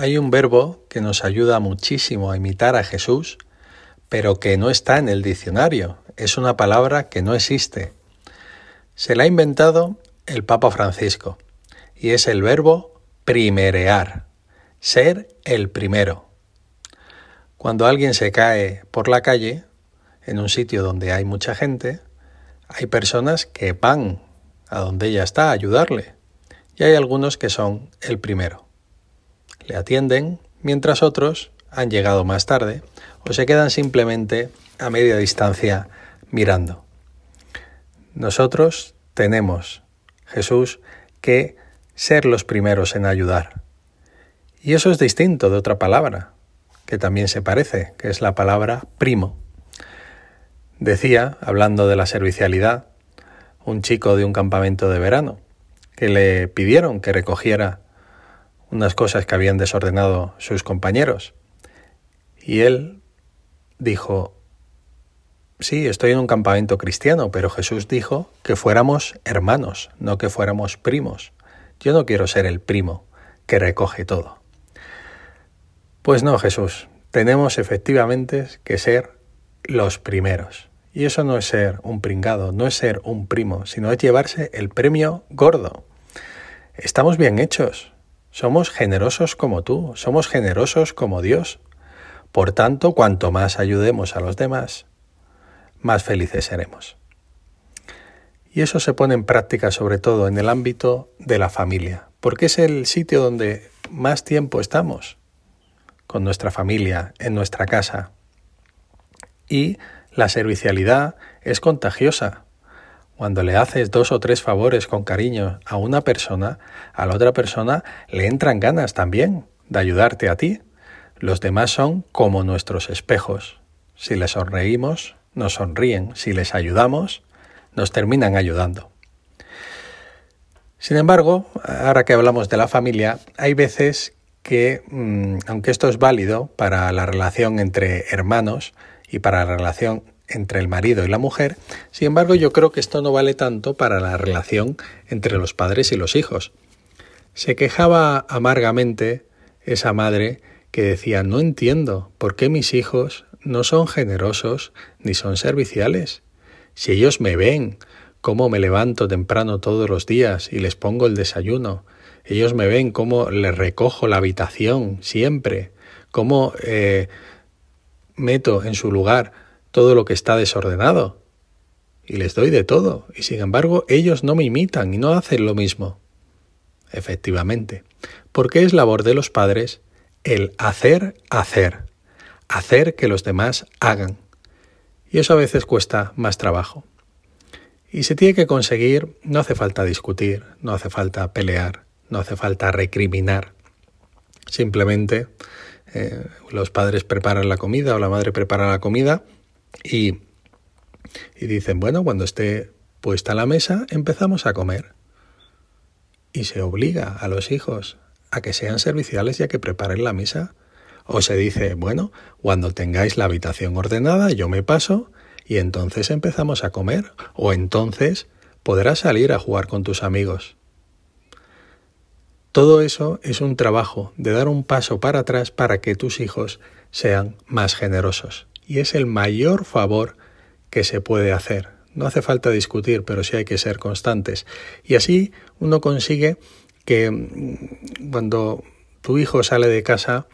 hay un verbo que nos ayuda muchísimo a imitar a Jesús, pero que no está en el diccionario. Es una palabra que no existe. Se la ha inventado el Papa Francisco y es el verbo primerear, ser el primero. Cuando alguien se cae por la calle, en un sitio donde hay mucha gente, hay personas que van a donde ella está a ayudarle y hay algunos que son el primero le atienden, mientras otros han llegado más tarde o se quedan simplemente a media distancia mirando. Nosotros tenemos, Jesús, que ser los primeros en ayudar. Y eso es distinto de otra palabra, que también se parece, que es la palabra primo. Decía, hablando de la servicialidad, un chico de un campamento de verano, que le pidieron que recogiera unas cosas que habían desordenado sus compañeros. Y él dijo, sí, estoy en un campamento cristiano, pero Jesús dijo que fuéramos hermanos, no que fuéramos primos. Yo no quiero ser el primo que recoge todo. Pues no, Jesús, tenemos efectivamente que ser los primeros. Y eso no es ser un pringado, no es ser un primo, sino es llevarse el premio gordo. Estamos bien hechos, somos generosos como tú, somos generosos como Dios. Por tanto, cuanto más ayudemos a los demás, más felices seremos. Y eso se pone en práctica sobre todo en el ámbito de la familia, porque es el sitio donde más tiempo estamos con nuestra familia, en nuestra casa. Y la servicialidad es contagiosa. Cuando le haces dos o tres favores con cariño a una persona, a la otra persona le entran ganas también de ayudarte a ti. Los demás son como nuestros espejos. Si les sonreímos, nos sonríen. Si les ayudamos, nos terminan ayudando. Sin embargo, ahora que hablamos de la familia, hay veces que, mm, aunque esto es válido para la relación entre hermanos y para la relación entre el marido y la mujer, sin embargo yo creo que esto no vale tanto para la relación entre los padres y los hijos. Se quejaba amargamente esa madre que decía no entiendo por qué mis hijos no son generosos ni son serviciales. Si ellos me ven, cómo me levanto temprano todos los días y les pongo el desayuno, ellos me ven cómo les recojo la habitación siempre, cómo eh, meto en su lugar todo lo que está desordenado. Y les doy de todo, y sin embargo ellos no me imitan y no hacen lo mismo. Efectivamente, porque es labor de los padres el hacer, hacer, hacer que los demás hagan. Y eso a veces cuesta más trabajo. Y se tiene que conseguir, no hace falta discutir, no hace falta pelear, no hace falta recriminar. Simplemente eh, los padres preparan la comida o la madre prepara la comida y, dicen, bueno, cuando esté puesta la mesa, empezamos a comer. Y se obliga a los hijos a que sean serviciales y a que preparen la mesa. O se dice, bueno, cuando tengáis la habitación ordenada, yo me paso y entonces empezamos a comer. O entonces podrás salir a jugar con tus amigos. Todo eso es un trabajo de dar un paso para atrás para que tus hijos sean más generosos y es el mayor favor que se puede hacer. No hace falta discutir, pero sí hay que ser constantes. Y así uno consigue que mm, cuando tu hijo sale de casa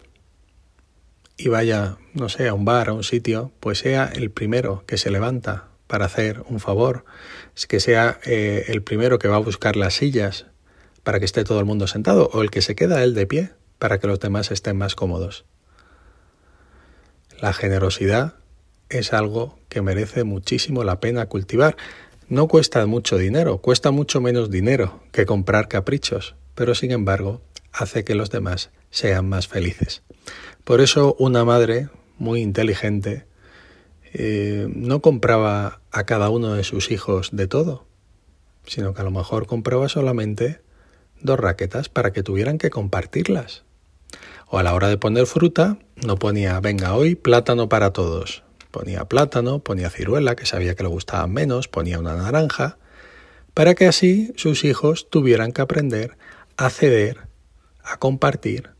y vaya, no sé, a un bar, a un sitio, pues sea el primero que se levanta para hacer un favor, que sea eh, el primero que va a buscar las sillas para que esté todo el mundo sentado, o el que se queda él de pie para que los demás estén más cómodos. La generosidad es algo que merece muchísimo la pena cultivar. No cuesta mucho dinero, cuesta mucho menos dinero que comprar caprichos, pero sin embargo hace que los demás sean más felices. Por eso una madre muy inteligente eh, no compraba a cada uno de sus hijos de todo, sino que a lo mejor compraba solamente dos raquetas para que tuvieran que compartirlas. O a la hora de poner fruta, no ponía, venga, hoy plátano para todos. Ponía plátano, ponía ciruela, que sabía que le gustaban menos, ponía una naranja, para que así sus hijos tuvieran que aprender a ceder, a compartir,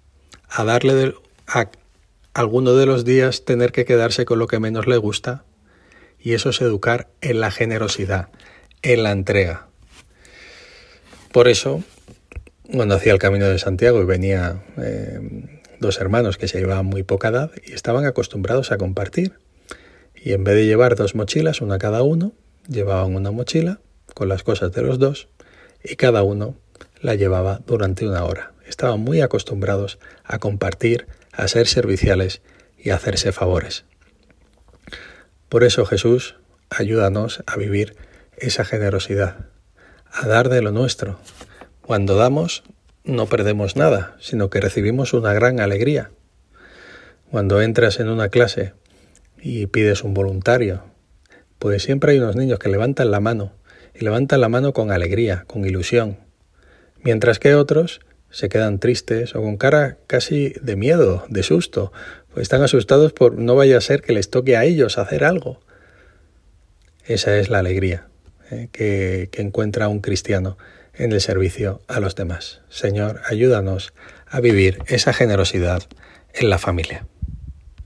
a darle a alguno de los días tener que quedarse con lo que menos le gusta. Y eso es educar en la generosidad, en la entrega. Por eso, cuando hacía el camino de Santiago y venía eh, dos hermanos que se llevaban muy poca edad y estaban acostumbrados a compartir. Y en vez de llevar dos mochilas, una cada uno, llevaban una mochila con las cosas de los dos y cada uno la llevaba durante una hora. Estaban muy acostumbrados a compartir, a ser serviciales y a hacerse favores. Por eso Jesús, ayúdanos a vivir esa generosidad, a dar de lo nuestro. Cuando damos, no perdemos nada, sino que recibimos una gran alegría. Cuando entras en una clase y pides un voluntario, pues siempre hay unos niños que levantan la mano, y levantan la mano con alegría, con ilusión, mientras que otros se quedan tristes o con cara casi de miedo, de susto, pues están asustados por no vaya a ser que les toque a ellos hacer algo. Esa es la alegría eh, que, que encuentra un cristiano en el servicio a los demás. Señor, ayúdanos a vivir esa generosidad en la familia.